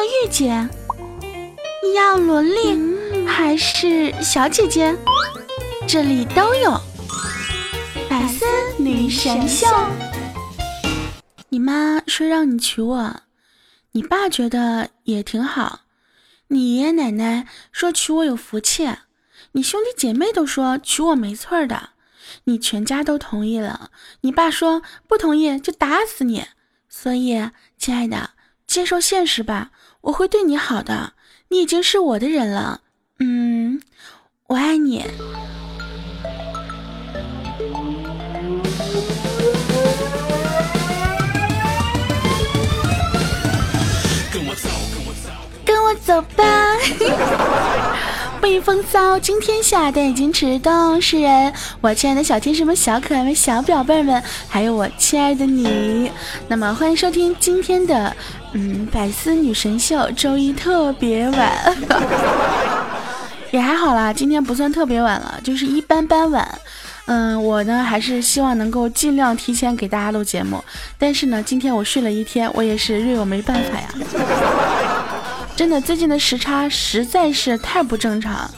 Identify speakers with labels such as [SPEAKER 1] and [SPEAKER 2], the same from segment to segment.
[SPEAKER 1] 要御姐？要萝莉还是小姐姐？这里都有。百思女神秀。你妈说让你娶我，你爸觉得也挺好，你爷爷奶奶说娶我有福气，你兄弟姐妹都说娶我没错的，你全家都同意了，你爸说不同意就打死你。所以，亲爱的，接受现实吧，我会对你好的，你已经是我的人了。嗯，我爱你。跟我走吧，欢迎风骚惊天下，但已经迟动世人。我亲爱的小天使们、小可爱们、小宝贝们，还有我亲爱的你，那么欢迎收听今天的嗯百思女神秀，周一特别晚，也还好啦，今天不算特别晚了，就是一般般晚。嗯，我呢还是希望能够尽量提前给大家录节目，但是呢，今天我睡了一天，我也是略有没办法呀。真的，最近的时差实在是太不正常，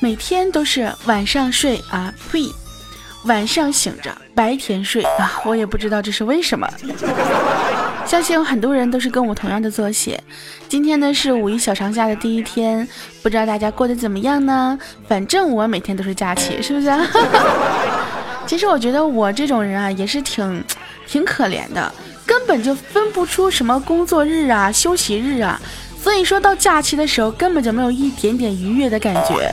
[SPEAKER 1] 每天都是晚上睡啊，呸，晚上醒着，白天睡啊，我也不知道这是为什么。相信有很多人都是跟我同样的作息。今天呢是五一小长假的第一天，不知道大家过得怎么样呢？反正我每天都是假期，是不是？其实我觉得我这种人啊，也是挺挺可怜的，根本就分不出什么工作日啊、休息日啊。所以说到假期的时候，根本就没有一点点愉悦的感觉。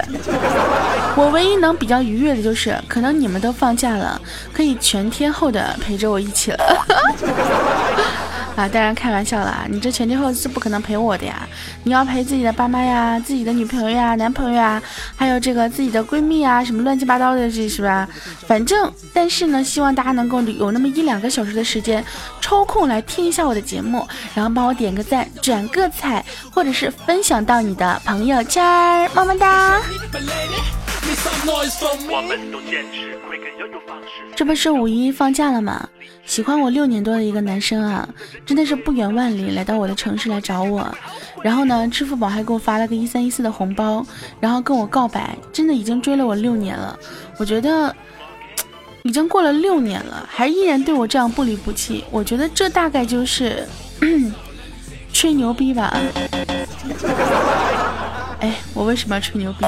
[SPEAKER 1] 我唯一能比较愉悦的就是，可能你们都放假了，可以全天候的陪着我一起了。啊，当然开玩笑啦！你这全天候是不可能陪我的呀，你要陪自己的爸妈呀、自己的女朋友呀、男朋友呀，还有这个自己的闺蜜啊，什么乱七八糟的，这是吧？反正，但是呢，希望大家能够有那么一两个小时的时间，抽空来听一下我的节目，然后帮我点个赞、转个彩，或者是分享到你的朋友圈，么么哒。这不是五一放假了吗？喜欢我六年多的一个男生啊，真的是不远万里来到我的城市来找我，然后呢，支付宝还给我发了个一三一四的红包，然后跟我告白，真的已经追了我六年了。我觉得已经过了六年了，还依然对我这样不离不弃，我觉得这大概就是 吹牛逼吧。哎，我为什么要吹牛逼？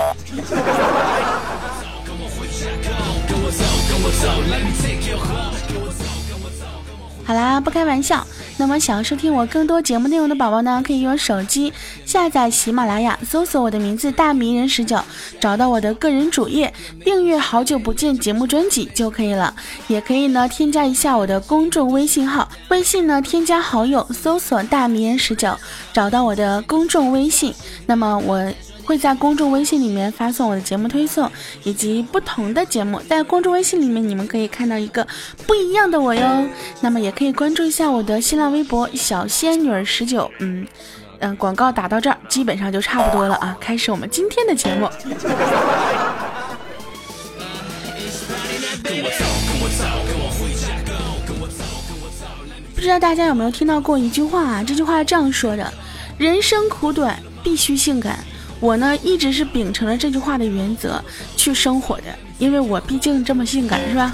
[SPEAKER 1] 好啦，不开玩笑。那么想要收听我更多节目内容的宝宝呢，可以用手机下载喜马拉雅，搜索我的名字大迷人十九，找到我的个人主页，订阅好久不见节目专辑就可以了。也可以呢，添加一下我的公众微信号，微信呢添加好友，搜索大迷人十九，找到我的公众微信。那么我。会在公众微信里面发送我的节目推送，以及不同的节目，在公众微信里面你们可以看到一个不一样的我哟。那么也可以关注一下我的新浪微博小仙女十九。嗯嗯，广告打到这儿基本上就差不多了啊，开始我们今天的节目。不知道大家有没有听到过一句话啊？这句话这样说的：人生苦短，必须性感。我呢一直是秉承着这句话的原则去生活的，因为我毕竟这么性感，是吧？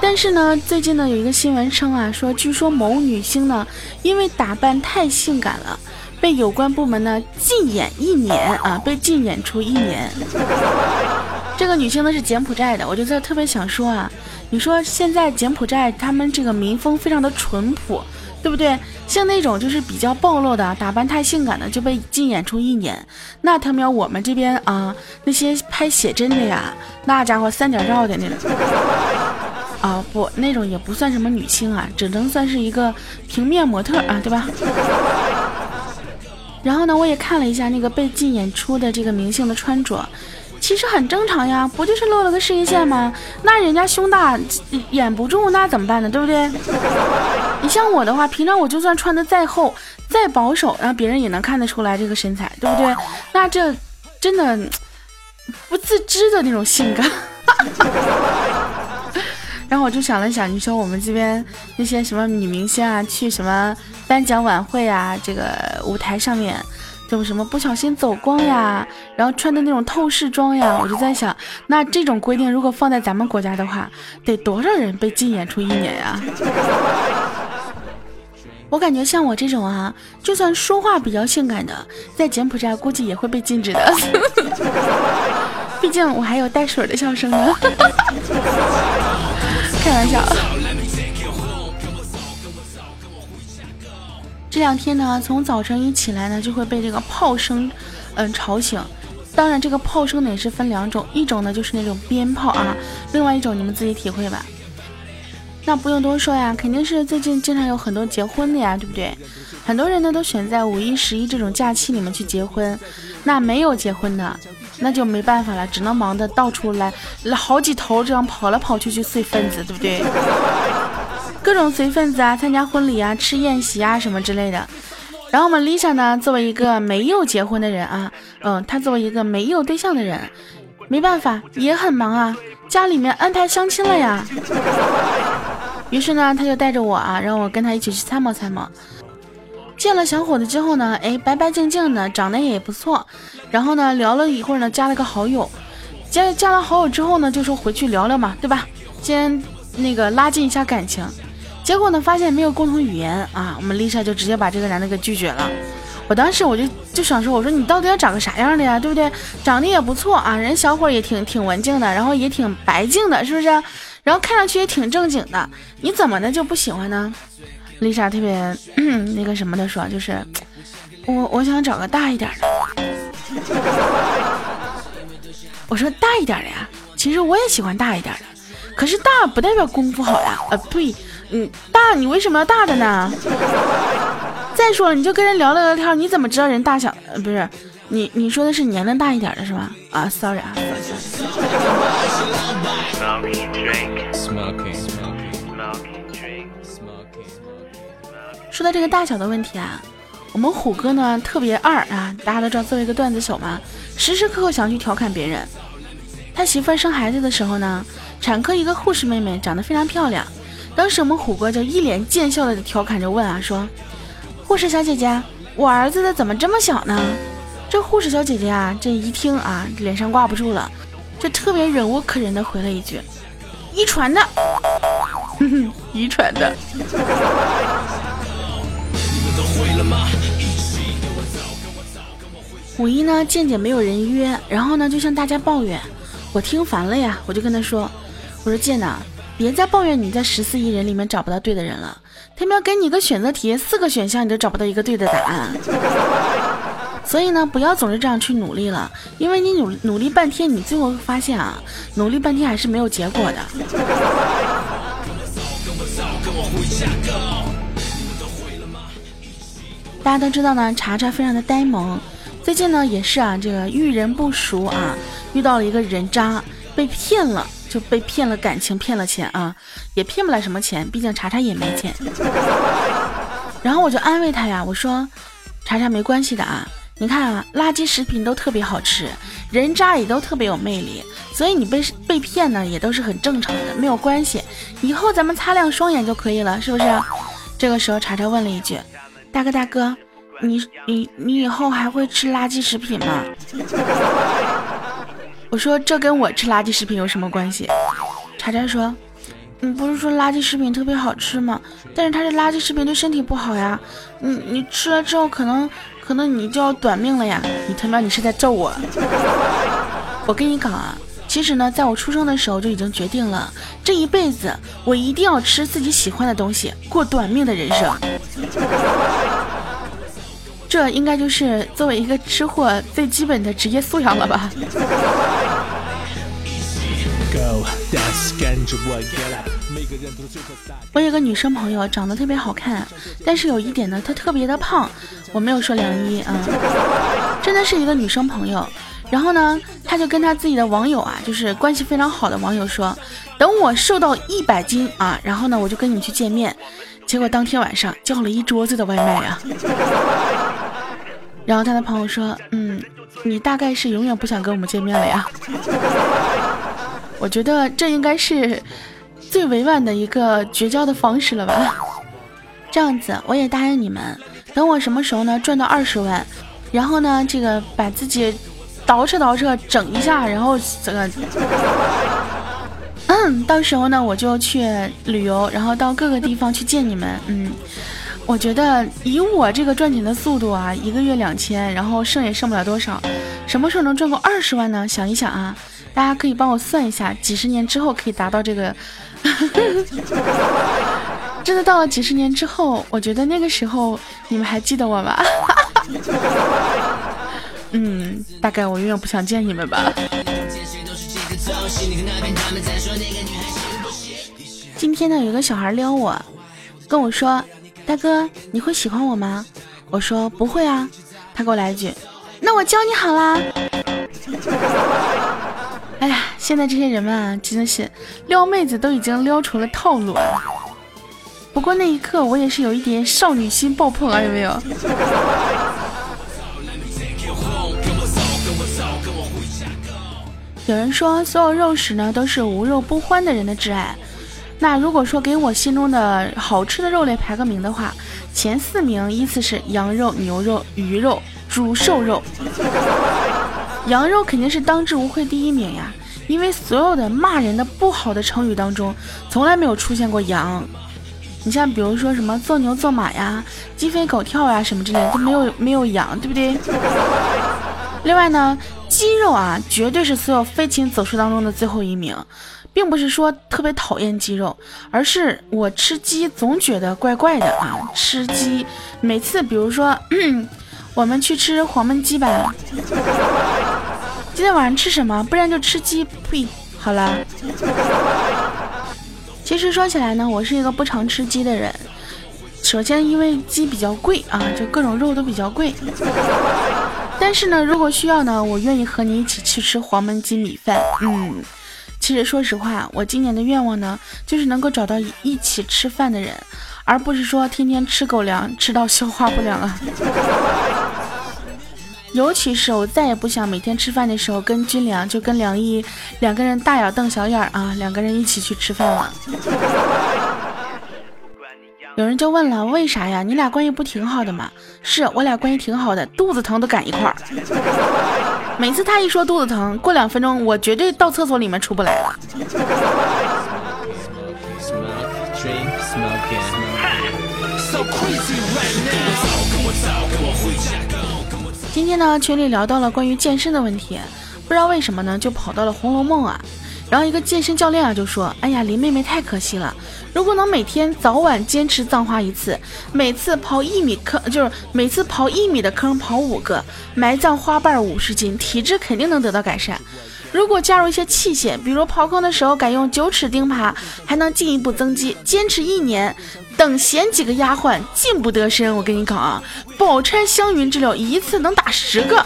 [SPEAKER 1] 但是呢，最近呢有一个新闻称啊，说据说某女星呢因为打扮太性感了，被有关部门呢禁演一年啊，被禁演出一年。这个女星呢是柬埔寨的，我就在特别想说啊，你说现在柬埔寨他们这个民风非常的淳朴。对不对？像那种就是比较暴露的，打扮太性感的就被禁演出一年。那他喵我们这边啊，那些拍写真的呀，那家伙三点照的那种 啊，不，那种也不算什么女星啊，只能算是一个平面模特啊，对吧？然后呢，我也看了一下那个被禁演出的这个明星的穿着。其实很正常呀，不就是露了个事业线吗？那人家胸大掩不住，那怎么办呢？对不对？你像我的话，平常我就算穿的再厚、再保守，然后别人也能看得出来这个身材，对不对？那这真的不自知的那种性感。然后我就想了想，你说我们这边那些什么女明星啊，去什么颁奖晚会啊，这个舞台上面，就什么不小心走光呀，然后穿的那种透视装呀，我就在想，那这种规定如果放在咱们国家的话，得多少人被禁演出一年呀？我感觉像我这种啊，就算说话比较性感的，在柬埔寨估计也会被禁止的。毕竟我还有带水的笑声呢。开玩笑。这两天呢，从早晨一起来呢，就会被这个炮声，嗯，吵醒。当然，这个炮声呢也是分两种，一种呢就是那种鞭炮啊，另外一种你们自己体会吧。那不用多说呀，肯定是最近经常有很多结婚的呀，对不对？很多人呢都选在五一、十一这种假期里面去结婚。那没有结婚的，那就没办法了，只能忙的到处来好几头这样跑来跑去去随份子，对不对？各种随份子啊，参加婚礼啊，吃宴席啊什么之类的。然后我们 Lisa 呢，作为一个没有结婚的人啊，嗯，她作为一个没有对象的人，没办法，也很忙啊，家里面安排相亲了呀。于是呢，他就带着我啊，让我跟他一起去参谋参谋。见了小伙子之后呢，哎，白白净净的，长得也不错。然后呢，聊了一会儿呢，加了个好友。加加了好友之后呢，就说回去聊聊嘛，对吧？先那个拉近一下感情。结果呢，发现没有共同语言啊，我们丽莎就直接把这个男的给拒绝了。我当时我就就想说，我说你到底要找个啥样的呀，对不对？长得也不错啊，人小伙也挺挺文静的，然后也挺白净的，是不是？然后看上去也挺正经的，你怎么的就不喜欢呢丽莎特别 那个什么的说，就是我我想找个大一点的。我说大一点的呀，其实我也喜欢大一点的，可是大不代表功夫好呀。呃，对，嗯，大你为什么要大的呢？再说了，你就跟人聊了聊天，你怎么知道人大小？呃，不是，你你说的是年龄大一点的是吧？啊，sorry 啊。说到这个大小的问题啊，我们虎哥呢特别二啊，大家都知道作为一个段子手嘛，时时刻刻想去调侃别人。他媳妇儿生孩子的时候呢，产科一个护士妹妹长得非常漂亮，当时我们虎哥就一脸贱笑的调侃着问啊说：“护士小姐姐，我儿子的怎么这么小呢？”这护士小姐姐啊，这一听啊，脸上挂不住了。就特别忍无可忍的回了一句：“遗传的，哼哼，遗传的。”五一呢，健健没有人约，然后呢，就向大家抱怨，我听烦了呀，我就跟他说：“我说健呐，别再抱怨你在十四亿人里面找不到对的人了，他们要给你个选择题，四个选项你都找不到一个对的答案。”所以呢，不要总是这样去努力了，因为你努努力半天，你最后发现啊，努力半天还是没有结果的。大家都知道呢，查查非常的呆萌，最近呢也是啊，这个遇人不熟啊，遇到了一个人渣，被骗了，就被骗了感情，骗了钱啊，也骗不来什么钱，毕竟查查也没钱。然后我就安慰他呀，我说，查查没关系的啊。你看啊，垃圾食品都特别好吃，人渣也都特别有魅力，所以你被被骗呢也都是很正常的，没有关系。以后咱们擦亮双眼就可以了，是不是？这个时候查查问了一句：“大哥大哥，你你你以后还会吃垃圾食品吗？” 我说：“这跟我吃垃圾食品有什么关系？”查查说：“你不是说垃圾食品特别好吃吗？但是它这垃圾食品对身体不好呀，你你吃了之后可能。”可能你就要短命了呀！你他妈你是在咒我？我跟你讲啊，其实呢，在我出生的时候就已经决定了，这一辈子我一定要吃自己喜欢的东西，过短命的人生。这应该就是作为一个吃货最基本的职业素养了吧？我有个女生朋友，长得特别好看，但是有一点呢，她特别的胖。我没有说梁一啊，真的是一个女生朋友。然后呢，她就跟她自己的网友啊，就是关系非常好的网友说，等我瘦到一百斤啊，然后呢，我就跟你去见面。结果当天晚上叫了一桌子的外卖啊。然后她的朋友说，嗯，你大概是永远不想跟我们见面了呀。我觉得这应该是最委婉的一个绝交的方式了吧？这样子，我也答应你们，等我什么时候呢赚到二十万，然后呢这个把自己捯饬捯饬整一下，然后这个，嗯，到时候呢我就去旅游，然后到各个地方去见你们。嗯，我觉得以我这个赚钱的速度啊，一个月两千，然后剩也剩不了多少，什么时候能赚够二十万呢？想一想啊，大家可以帮我算一下，几十年之后可以达到这个。真的到了几十年之后，我觉得那个时候你们还记得我吗？嗯，大概我永远不想见你们吧。今天呢，有个小孩撩我，跟我说：“大哥，你会喜欢我吗？”我说：“不会啊。”他给我来一句：“那我教你好啦。”现在这些人们啊，真的是撩妹子都已经撩出了套路啊。不过那一刻，我也是有一点少女心爆棚啊，有没有？有人说，所有肉食呢都是无肉不欢的人的挚爱。那如果说给我心中的好吃的肉类排个名的话，前四名依次是羊肉、牛肉、鱼肉、猪瘦肉。羊肉肯定是当之无愧第一名呀，因为所有的骂人的不好的成语当中，从来没有出现过羊。你像比如说什么做牛做马呀、鸡飞狗跳呀什么之类的都没有没有羊，对不对？另外呢，鸡肉啊绝对是所有飞禽走兽当中的最后一名，并不是说特别讨厌鸡肉，而是我吃鸡总觉得怪怪的啊。吃鸡每次比如说我们去吃黄焖鸡吧，今天晚上吃什么？不然就吃鸡。呸，好了。其实说起来呢，我是一个不常吃鸡的人。首先，因为鸡比较贵啊，就各种肉都比较贵。但是呢，如果需要呢，我愿意和你一起去吃黄焖鸡米饭。嗯，其实说实话，我今年的愿望呢，就是能够找到一起吃饭的人，而不是说天天吃狗粮，吃到消化不良啊。尤其是我再也不想每天吃饭的时候跟军良就跟梁一两个人大眼瞪小眼啊，两个人一起去吃饭了。有人就问了，为啥呀？你俩关系不挺好的吗？是我俩关系挺好的，肚子疼都赶一块儿。每次他一说肚子疼，过两分钟我绝对到厕所里面出不来了。今天呢，群里聊到了关于健身的问题，不知道为什么呢，就跑到了《红楼梦》啊。然后一个健身教练啊就说：“哎呀，林妹妹太可惜了，如果能每天早晚坚持葬花一次，每次刨一米坑，就是每次刨一米的坑刨五个，埋葬花瓣五十斤，体质肯定能得到改善。”如果加入一些器械，比如刨坑的时候改用九齿钉耙，还能进一步增肌。坚持一年，等闲几个丫鬟进不得身。我跟你讲啊，宝钗、湘云之流一次能打十个。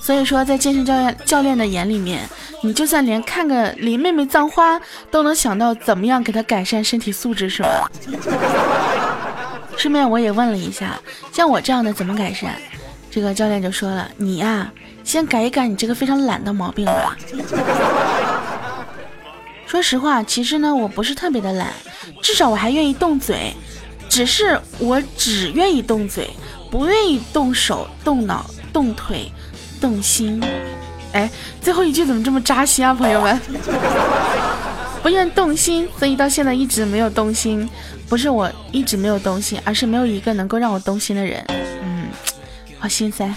[SPEAKER 1] 所以说，在健身教练教练的眼里面，你就算连看个林妹妹葬花都能想到怎么样给她改善身体素质，是吧？顺便我也问了一下，像我这样的怎么改善？这个教练就说了，你呀。先改一改你这个非常懒的毛病吧。说实话，其实呢，我不是特别的懒，至少我还愿意动嘴，只是我只愿意动嘴，不愿意动手、动脑、动腿、动心。哎，最后一句怎么这么扎心啊，朋友们？不愿动心，所以到现在一直没有动心。不是我一直没有动心，而是没有一个能够让我动心的人。好心塞。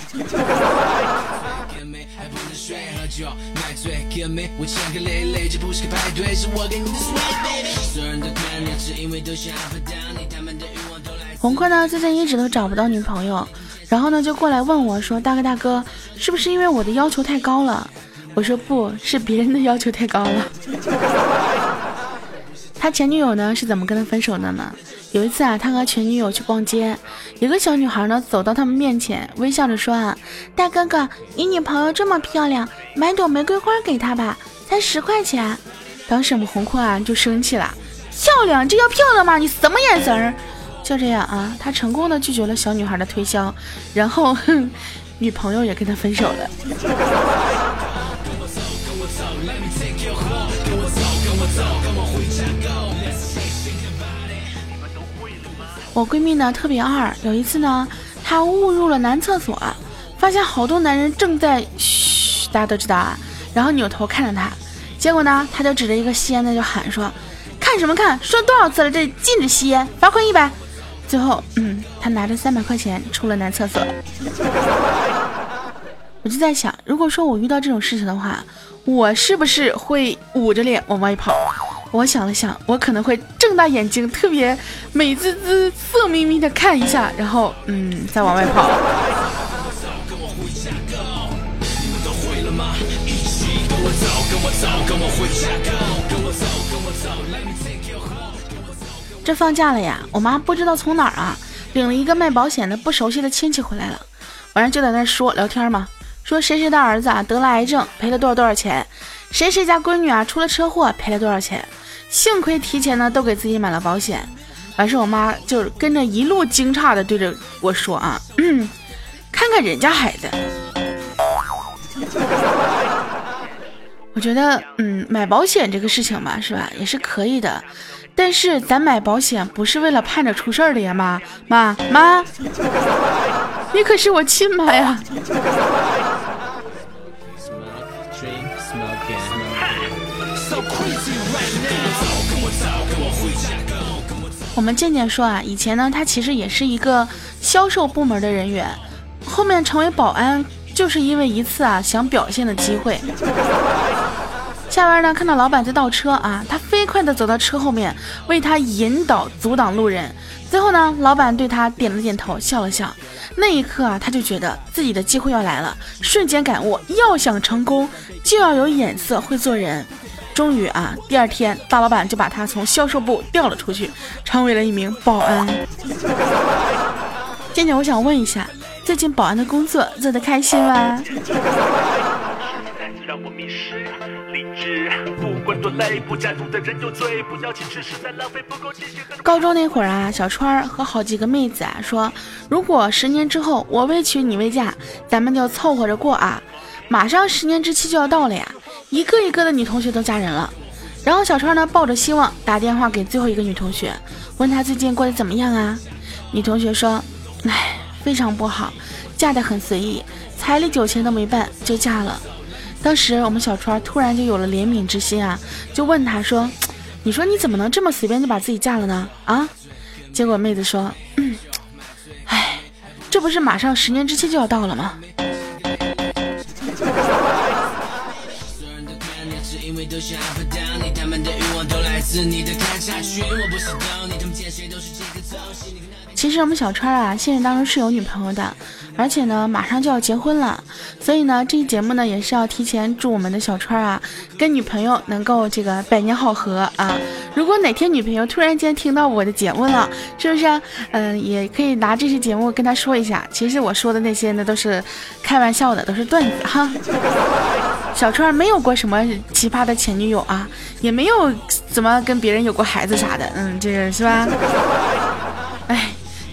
[SPEAKER 1] 红坤呢，最近一直都找不到女朋友，然后呢就过来问我说：“大哥大哥，是不是因为我的要求太高了？”我说：“不是，别人的要求太高了。”他前女友呢是怎么跟他分手的呢？有一次啊，他和前女友去逛街，有个小女孩呢走到他们面前，微笑着说：“啊，大哥哥，你女朋友这么漂亮，买朵玫瑰花给她吧，才十块钱。”当时我们红坤啊就生气了：“漂亮，这叫漂亮吗？你什么眼神儿？”就这样啊，他成功的拒绝了小女孩的推销，然后哼，女朋友也跟他分手了。我闺蜜呢特别二，有一次呢，她误入了男厕所，发现好多男人正在嘘，大家都知道啊，然后扭头看着她，结果呢，她就指着一个吸烟的就喊说：“看什么看？说多少次了，这禁止吸烟，罚款一百。”最后，嗯，她拿着三百块钱出了男厕所。我就在想，如果说我遇到这种事情的话，我是不是会捂着脸往外跑？我想了想，我可能会大眼睛，特别美滋滋、色眯眯的看一下，然后嗯，再往外跑。这放假了呀，我妈不知道从哪儿啊领了一个卖保险的不熟悉的亲戚回来了，晚上就在那说聊天嘛，说谁谁的儿子啊得了癌症，赔了多少多少钱，谁谁家闺女啊出了车祸，赔了多少钱。幸亏提前呢，都给自己买了保险。完事，我妈就跟着一路惊诧的对着我说：“啊，看看人家孩子。”我觉得，嗯，买保险这个事情嘛，是吧，也是可以的。但是咱买保险不是为了盼着出事儿的呀，妈妈妈，你可是我亲妈呀！我们渐渐说啊，以前呢，他其实也是一个销售部门的人员，后面成为保安，就是因为一次啊想表现的机会。下班呢，看到老板在倒车啊，他飞快的走到车后面，为他引导、阻挡路人。最后呢，老板对他点了点头，笑了笑。那一刻啊，他就觉得自己的机会要来了，瞬间感悟：要想成功，就要有眼色，会做人。终于啊，第二天大老板就把他从销售部调了出去，成为了一名保安。健健，我想问一下，最近保安的工作做得开心吗？高中那会儿啊，小川儿和好几个妹子啊说，如果十年之后我未娶你未嫁，咱们就凑合着过啊。马上十年之期就要到了呀。一个一个的女同学都嫁人了，然后小川呢抱着希望打电话给最后一个女同学，问她最近过得怎么样啊？女同学说：“唉，非常不好，嫁得很随意，彩礼酒钱都没办就嫁了。”当时我们小川突然就有了怜悯之心啊，就问她说：“你说你怎么能这么随便就把自己嫁了呢？啊？”结果妹子说：“唉，这不是马上十年之期就要到了吗？”
[SPEAKER 2] 都想要不到你他们的欲望都来自你的开场曲我不是狗，你他们见谁都是这个造型
[SPEAKER 1] 其实我们小川啊，现实当中是有女朋友的，而且呢，马上就要结婚了。所以呢，这期节目呢，也是要提前祝我们的小川啊，跟女朋友能够这个百年好合啊。如果哪天女朋友突然间听到我的节目了，是不是？嗯，也可以拿这期节目跟她说一下。其实我说的那些呢，都是开玩笑的，都是段子哈。小川没有过什么奇葩的前女友啊，也没有怎么跟别人有过孩子啥的，嗯，这个是吧？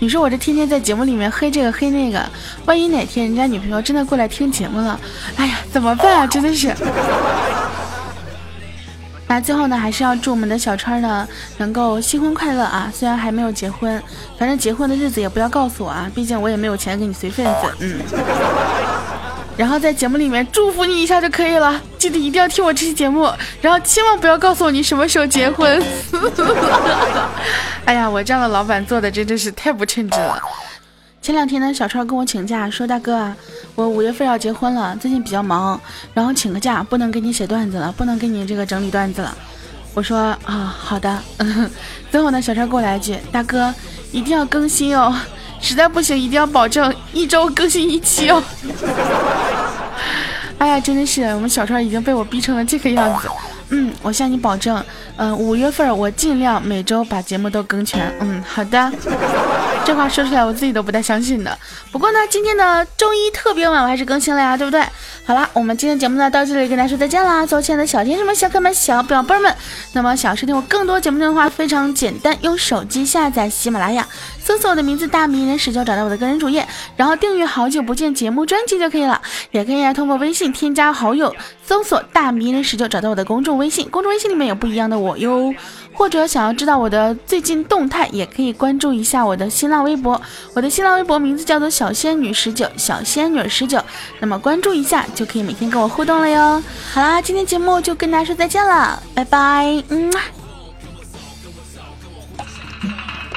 [SPEAKER 1] 你说我这天天在节目里面黑这个黑那个，万一哪天人家女朋友真的过来听节目了，哎呀，怎么办啊？真的是。那最后呢，还是要祝我们的小川呢能够新婚快乐啊！虽然还没有结婚，反正结婚的日子也不要告诉我啊，毕竟我也没有钱给你随份子，嗯。然后在节目里面祝福你一下就可以了，记得一定要听我这期节目，然后千万不要告诉我你什么时候结婚。哎呀，我这样的老板做的真的是太不称职了。前两天呢，小川跟我请假说：“大哥啊，我五月份要结婚了，最近比较忙，然后请个假，不能给你写段子了，不能给你这个整理段子了。”我说：“啊，好的。”最后呢，小川给我来一句：“大哥，一定要更新哦。”实在不行，一定要保证一周更新一期哦。哎呀，真的是，我们小川已经被我逼成了这个样子。嗯，我向你保证，嗯，五月份我尽量每周把节目都更全。嗯，好的。这话说出来，我自己都不太相信的。不过呢，今天的周一特别晚，我还是更新了呀，对不对？好了，我们今天节目呢到这里跟大家说再见啦！所有亲爱的小天使们、小可们、小表妹们，那么想收听我更多节目的话，非常简单，用手机下载喜马拉雅。搜索我的名字“大迷人十九”，找到我的个人主页，然后订阅《好久不见》节目专辑就可以了。也可以通过微信添加好友，搜索“大迷人十九”，找到我的公众微信。公众微信里面有不一样的我哟。或者想要知道我的最近动态，也可以关注一下我的新浪微博。我的新浪微博名字叫做小仙女十九，小仙女十九。那么关注一下就可以每天跟我互动了哟。好啦，今天节目就跟大家说再见了，拜拜。嗯。